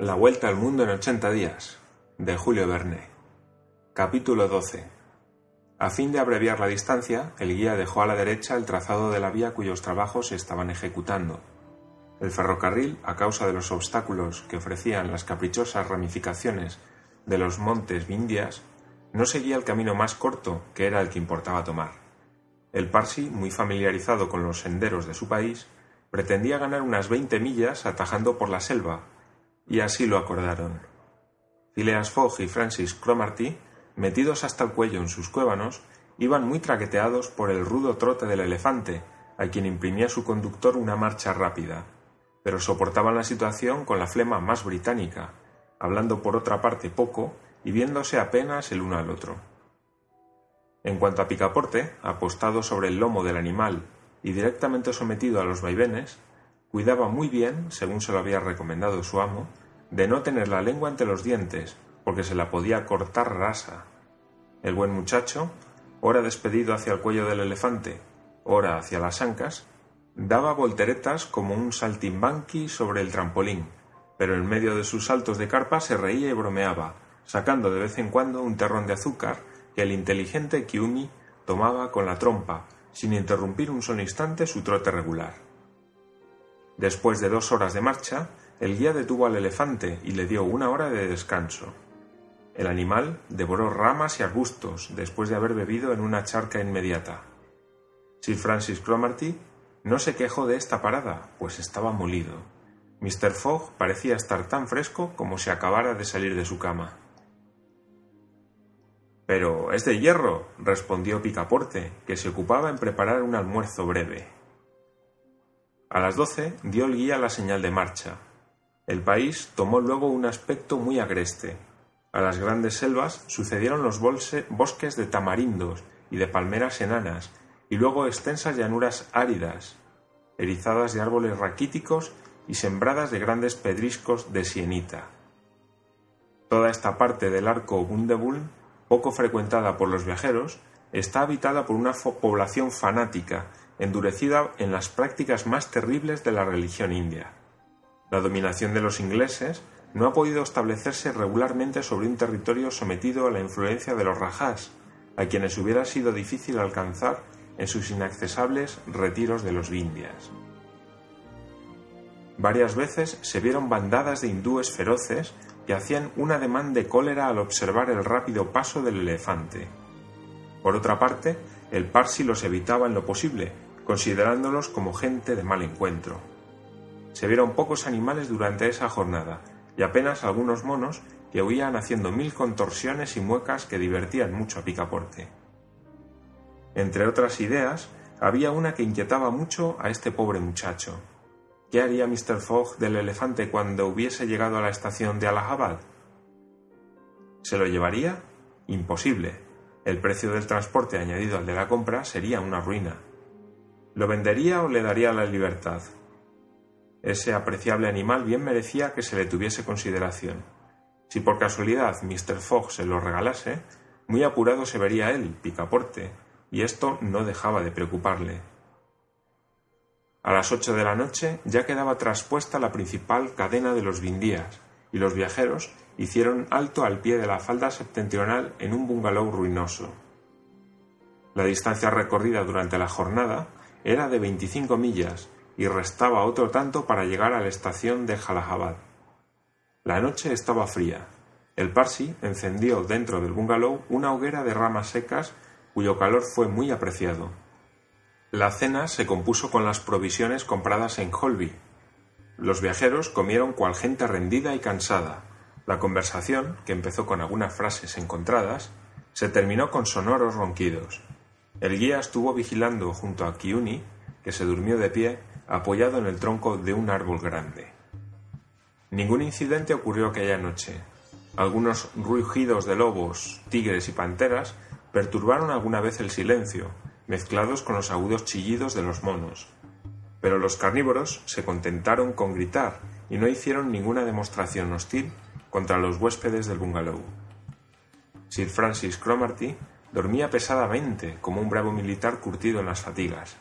La vuelta al mundo en 80 días, de Julio Verne. Capítulo 12. A fin de abreviar la distancia, el guía dejó a la derecha el trazado de la vía cuyos trabajos se estaban ejecutando. El ferrocarril, a causa de los obstáculos que ofrecían las caprichosas ramificaciones de los montes Vindias, no seguía el camino más corto, que era el que importaba tomar. El Parsi, muy familiarizado con los senderos de su país, pretendía ganar unas veinte millas atajando por la selva, y así lo acordaron. Phileas Fogg y Francis Cromarty, metidos hasta el cuello en sus cuévanos, iban muy traqueteados por el rudo trote del elefante, a quien imprimía su conductor una marcha rápida, pero soportaban la situación con la flema más británica, hablando por otra parte poco y viéndose apenas el uno al otro. En cuanto a Picaporte, apostado sobre el lomo del animal y directamente sometido a los vaivenes, cuidaba muy bien, según se lo había recomendado su amo, de no tener la lengua entre los dientes, porque se la podía cortar rasa. El buen muchacho, ora despedido hacia el cuello del elefante, ora hacia las ancas, daba volteretas como un saltimbanqui sobre el trampolín, pero en medio de sus saltos de carpa se reía y bromeaba, sacando de vez en cuando un terrón de azúcar que el inteligente Kiumi tomaba con la trompa, sin interrumpir un solo instante su trote regular. Después de dos horas de marcha, el guía detuvo al elefante y le dio una hora de descanso. El animal devoró ramas y arbustos después de haber bebido en una charca inmediata. Sir Francis Cromarty no se quejó de esta parada, pues estaba molido. Mr. Fogg parecía estar tan fresco como si acabara de salir de su cama. Pero es de hierro, respondió Picaporte, que se ocupaba en preparar un almuerzo breve. A las doce dio el guía la señal de marcha. El país tomó luego un aspecto muy agreste. A las grandes selvas sucedieron los bosques de tamarindos y de palmeras enanas, y luego extensas llanuras áridas, erizadas de árboles raquíticos y sembradas de grandes pedriscos de sienita. Toda esta parte del arco Bundebul, poco frecuentada por los viajeros, está habitada por una población fanática, endurecida en las prácticas más terribles de la religión india. La dominación de los ingleses no ha podido establecerse regularmente sobre un territorio sometido a la influencia de los rajás, a quienes hubiera sido difícil alcanzar en sus inaccesibles retiros de los Vindias. Varias veces se vieron bandadas de hindúes feroces que hacían un ademán de cólera al observar el rápido paso del elefante. Por otra parte, el Parsi los evitaba en lo posible, considerándolos como gente de mal encuentro. Se vieron pocos animales durante esa jornada, y apenas algunos monos que huían haciendo mil contorsiones y muecas que divertían mucho a Picaporte. Entre otras ideas, había una que inquietaba mucho a este pobre muchacho. ¿Qué haría Mr. Fogg del elefante cuando hubiese llegado a la estación de Allahabad? ¿Se lo llevaría? Imposible. El precio del transporte añadido al de la compra sería una ruina. ¿Lo vendería o le daría la libertad? Ese apreciable animal bien merecía que se le tuviese consideración. Si por casualidad Mr. Fogg se lo regalase, muy apurado se vería él, picaporte, y esto no dejaba de preocuparle. A las ocho de la noche ya quedaba traspuesta la principal cadena de los Vindías, y los viajeros hicieron alto al pie de la falda septentrional en un bungalow ruinoso. La distancia recorrida durante la jornada era de veinticinco millas y restaba otro tanto para llegar a la estación de Jalajabad. La noche estaba fría. El Parsi encendió dentro del bungalow una hoguera de ramas secas cuyo calor fue muy apreciado. La cena se compuso con las provisiones compradas en Holby. Los viajeros comieron cual gente rendida y cansada. La conversación, que empezó con algunas frases encontradas, se terminó con sonoros ronquidos. El guía estuvo vigilando junto a Kiuni, que se durmió de pie, apoyado en el tronco de un árbol grande. Ningún incidente ocurrió aquella noche. Algunos rugidos de lobos, tigres y panteras perturbaron alguna vez el silencio, mezclados con los agudos chillidos de los monos. Pero los carnívoros se contentaron con gritar y no hicieron ninguna demostración hostil contra los huéspedes del bungalow. Sir Francis Cromarty dormía pesadamente como un bravo militar curtido en las fatigas.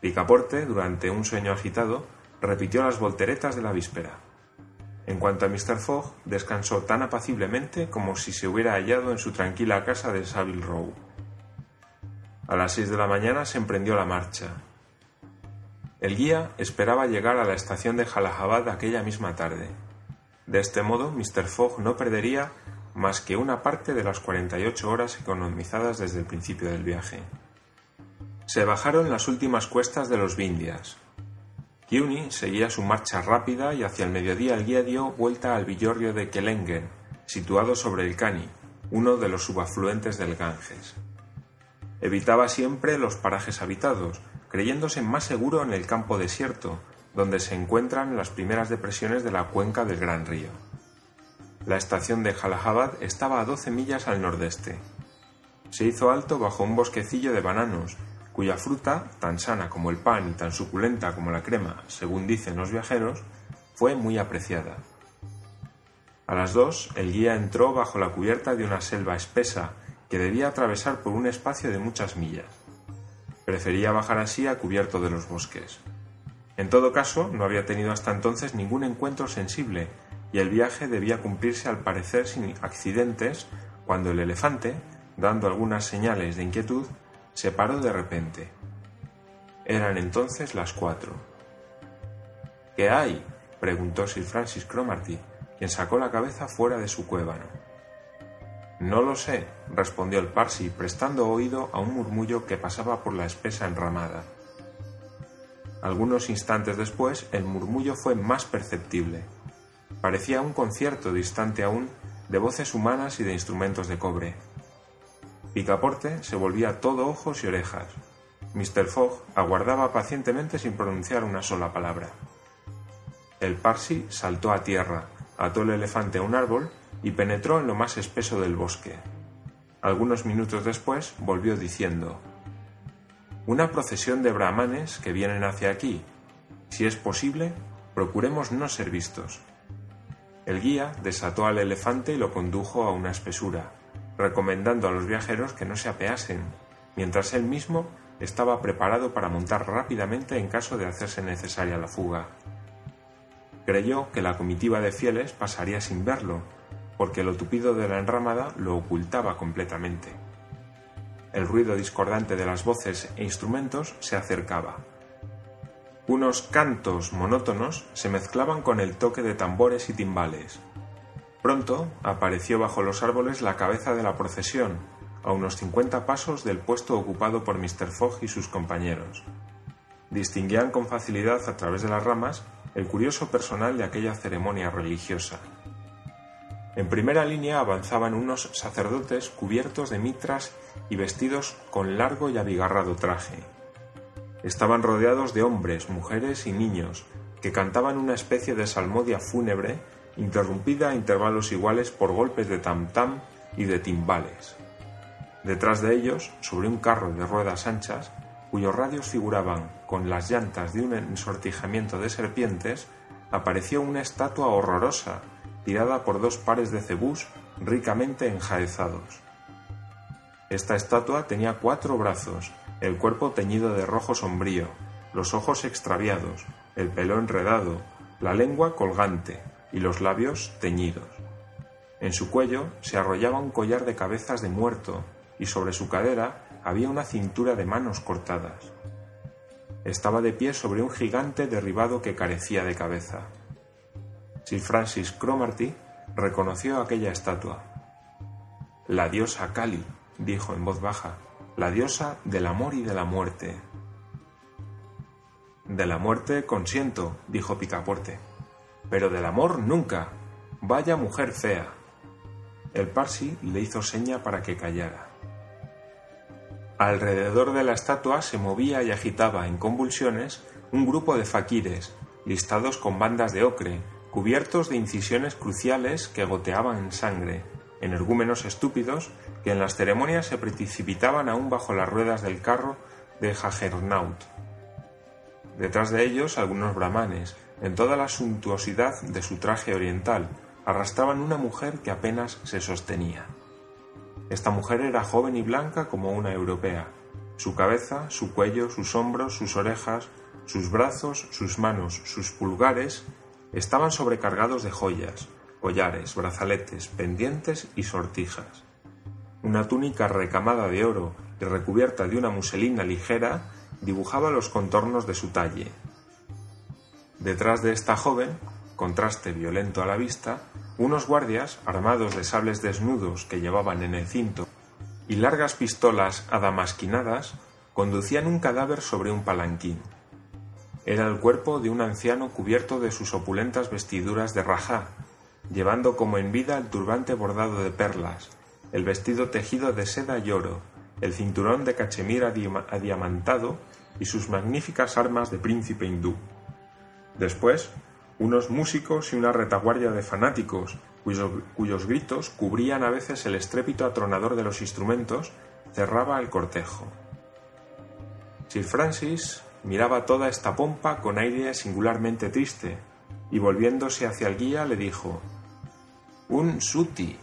Picaporte, durante un sueño agitado, repitió las volteretas de la víspera. En cuanto a Mr. Fogg, descansó tan apaciblemente como si se hubiera hallado en su tranquila casa de Savile Row. A las seis de la mañana se emprendió la marcha. El guía esperaba llegar a la estación de Jalajabad aquella misma tarde. De este modo, Mr. Fogg no perdería más que una parte de las 48 horas economizadas desde el principio del viaje. Se bajaron las últimas cuestas de los Vindias. Cuny seguía su marcha rápida y hacia el mediodía el guía dio vuelta al villorrio de Kelengen, situado sobre el Cani, uno de los subafluentes del Ganges. Evitaba siempre los parajes habitados, creyéndose más seguro en el campo desierto, donde se encuentran las primeras depresiones de la cuenca del Gran Río. La estación de Jalajabad estaba a 12 millas al nordeste. Se hizo alto bajo un bosquecillo de bananos, cuya fruta, tan sana como el pan y tan suculenta como la crema, según dicen los viajeros, fue muy apreciada. A las dos, el guía entró bajo la cubierta de una selva espesa que debía atravesar por un espacio de muchas millas. Prefería bajar así a cubierto de los bosques. En todo caso, no había tenido hasta entonces ningún encuentro sensible, y el viaje debía cumplirse al parecer sin accidentes cuando el elefante, dando algunas señales de inquietud, se paró de repente. Eran entonces las cuatro. ¿Qué hay? preguntó Sir Francis Cromarty, quien sacó la cabeza fuera de su cuébano. No lo sé, respondió el Parsi, prestando oído a un murmullo que pasaba por la espesa enramada. Algunos instantes después el murmullo fue más perceptible. Parecía un concierto distante aún de voces humanas y de instrumentos de cobre. Picaporte se volvía todo ojos y orejas. Mr. Fogg aguardaba pacientemente sin pronunciar una sola palabra. El Parsi saltó a tierra, ató el elefante a un árbol y penetró en lo más espeso del bosque. Algunos minutos después volvió diciendo Una procesión de brahmanes que vienen hacia aquí. Si es posible, procuremos no ser vistos. El guía desató al elefante y lo condujo a una espesura, recomendando a los viajeros que no se apeasen, mientras él mismo estaba preparado para montar rápidamente en caso de hacerse necesaria la fuga. Creyó que la comitiva de fieles pasaría sin verlo, porque lo tupido de la enramada lo ocultaba completamente. El ruido discordante de las voces e instrumentos se acercaba. Unos cantos monótonos se mezclaban con el toque de tambores y timbales. Pronto apareció bajo los árboles la cabeza de la procesión, a unos cincuenta pasos del puesto ocupado por Mr. Fogg y sus compañeros. Distinguían con facilidad a través de las ramas el curioso personal de aquella ceremonia religiosa. En primera línea avanzaban unos sacerdotes cubiertos de mitras y vestidos con largo y abigarrado traje. Estaban rodeados de hombres, mujeres y niños, que cantaban una especie de salmodia fúnebre interrumpida a intervalos iguales por golpes de tam-tam y de timbales. Detrás de ellos, sobre un carro de ruedas anchas, cuyos radios figuraban con las llantas de un ensortijamiento de serpientes, apareció una estatua horrorosa tirada por dos pares de cebús ricamente enjaezados. Esta estatua tenía cuatro brazos, el cuerpo teñido de rojo sombrío, los ojos extraviados, el pelo enredado, la lengua colgante y los labios teñidos. En su cuello se arrollaba un collar de cabezas de muerto y sobre su cadera había una cintura de manos cortadas. Estaba de pie sobre un gigante derribado que carecía de cabeza. Sir Francis Cromarty reconoció aquella estatua. La diosa Kali, dijo en voz baja, la diosa del amor y de la muerte. De la muerte consiento, dijo Picaporte, pero del amor nunca. Vaya mujer fea. El Parsi le hizo seña para que callara. Alrededor de la estatua se movía y agitaba en convulsiones un grupo de faquires, listados con bandas de ocre, cubiertos de incisiones cruciales que goteaban en sangre, energúmenos estúpidos que en las ceremonias se precipitaban aún bajo las ruedas del carro de Jagernaut. Detrás de ellos algunos brahmanes, en toda la suntuosidad de su traje oriental, arrastraban una mujer que apenas se sostenía. Esta mujer era joven y blanca como una europea. Su cabeza, su cuello, sus hombros, sus orejas, sus brazos, sus manos, sus pulgares estaban sobrecargados de joyas, collares, brazaletes, pendientes y sortijas. Una túnica recamada de oro y recubierta de una muselina ligera dibujaba los contornos de su talle. Detrás de esta joven, contraste violento a la vista, unos guardias, armados de sables desnudos que llevaban en el cinto y largas pistolas adamasquinadas, conducían un cadáver sobre un palanquín. Era el cuerpo de un anciano cubierto de sus opulentas vestiduras de rajá, llevando como en vida el turbante bordado de perlas, el vestido tejido de seda y oro, el cinturón de cachemir adiamantado y sus magníficas armas de príncipe hindú. Después, unos músicos y una retaguardia de fanáticos, cuyos, gritos cubrían a veces el estrépito atronador de los instrumentos, cerraba el cortejo. Sir Francis miraba toda esta pompa con aire singularmente triste, y volviéndose hacia el guía le dijo Un suti.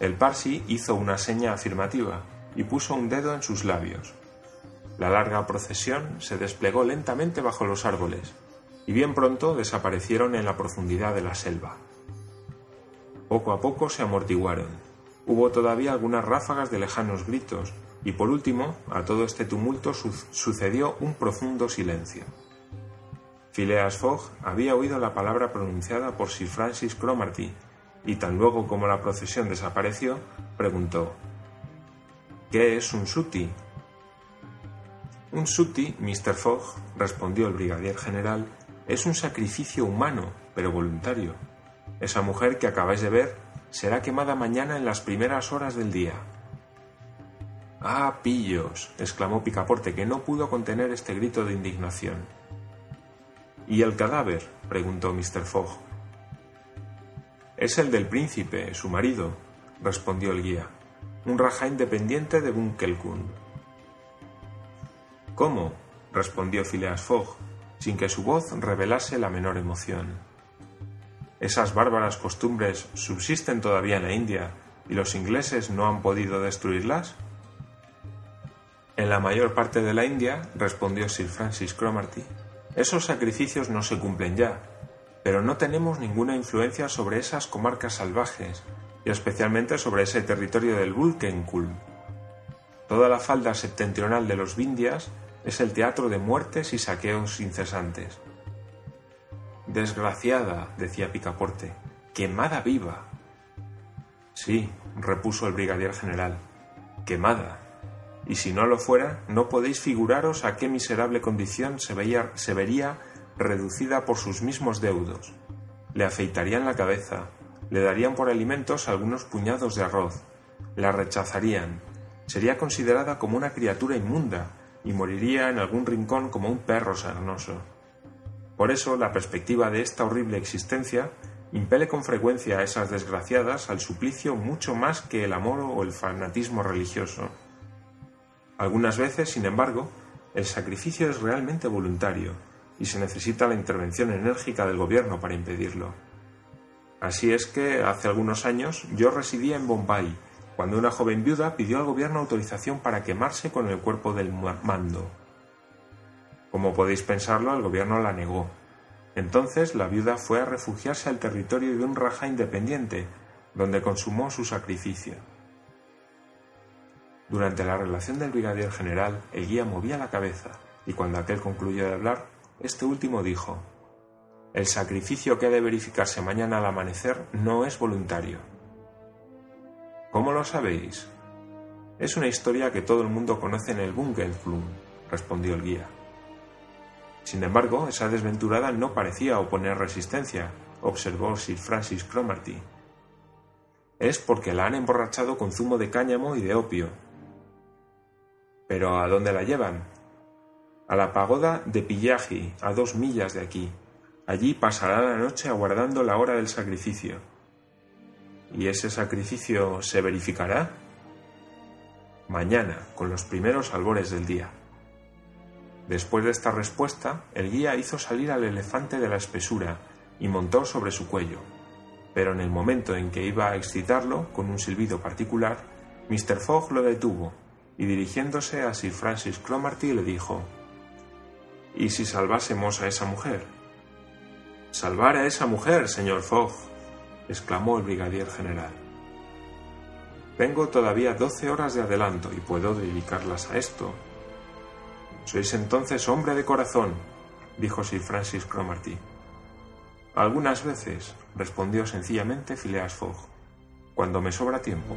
El Parsi hizo una seña afirmativa y puso un dedo en sus labios. La larga procesión se desplegó lentamente bajo los árboles, y bien pronto desaparecieron en la profundidad de la selva. Poco a poco se amortiguaron. Hubo todavía algunas ráfagas de lejanos gritos, y por último, a todo este tumulto sucedió un profundo silencio. Phileas Fogg había oído la palabra pronunciada por Sir Francis Cromarty, y tan luego como la procesión desapareció, preguntó ¿Qué es un suti? Un suti, Mr. Fogg, respondió el brigadier general, es un sacrificio humano, pero voluntario. Esa mujer que acabáis de ver será quemada mañana en las primeras horas del día. Ah, pillos, exclamó Picaporte, que no pudo contener este grito de indignación. ¿Y el cadáver? preguntó Mr. Fogg. Es el del príncipe, su marido, respondió el guía, un raja independiente de Bunkelkund. ¿Cómo? respondió Phileas Fogg, sin que su voz revelase la menor emoción. Esas bárbaras costumbres subsisten todavía en la India y los ingleses no han podido destruirlas? En la mayor parte de la India, respondió Sir Francis Cromarty, esos sacrificios no se cumplen ya, pero no tenemos ninguna influencia sobre esas comarcas salvajes y especialmente sobre ese territorio del Vulkenkul. Toda la falda septentrional de los Vindias es el teatro de muertes y saqueos incesantes. Desgraciada, decía Picaporte, quemada viva. Sí, repuso el brigadier general, quemada. Y si no lo fuera, no podéis figuraros a qué miserable condición se, vería reducida por sus mismos deudos. Le afeitarían la cabeza, le darían por alimentos algunos puñados de arroz, la rechazarían, sería considerada como una criatura inmunda, y moriría en algún rincón como un perro sarnoso. Por eso la perspectiva de esta horrible existencia impele con frecuencia a esas desgraciadas al suplicio mucho más que el amor o el fanatismo religioso. Algunas veces, sin embargo, el sacrificio es realmente voluntario y se necesita la intervención enérgica del gobierno para impedirlo. Así es que, hace algunos años, yo residía en Bombay cuando una joven viuda pidió al gobierno autorización para quemarse con el cuerpo del mando. Como podéis pensarlo, el gobierno la negó. Entonces la viuda fue a refugiarse al territorio de un raja independiente, donde consumó su sacrificio. Durante la relación del brigadier general, el guía movía la cabeza, y cuando aquel concluyó de hablar, este último dijo El sacrificio que ha de verificarse mañana al amanecer no es voluntario ¿Cómo lo sabéis? Es una historia que todo el mundo conoce en el Bungelflum, respondió el guía. Sin embargo, esa desventurada no parecía oponer resistencia, observó Sir Francis Cromarty. Es porque la han emborrachado con zumo de cáñamo y de opio. ¿Pero a dónde la llevan? A la pagoda de Pillaji, a dos millas de aquí. Allí pasará la noche aguardando la hora del sacrificio. ¿Y ese sacrificio se verificará? Mañana, con los primeros albores del día. Después de esta respuesta, el guía hizo salir al elefante de la espesura y montó sobre su cuello. Pero en el momento en que iba a excitarlo con un silbido particular, Mr. Fogg lo detuvo y dirigiéndose a Sir Francis Cromarty le dijo: ¿Y si salvásemos a esa mujer? Salvar a esa mujer, señor Fogg, exclamó el brigadier general. Tengo todavía doce horas de adelanto y puedo dedicarlas a esto. Sois entonces hombre de corazón, dijo Sir Francis Cromarty. Algunas veces, respondió sencillamente Phileas Fogg, cuando me sobra tiempo.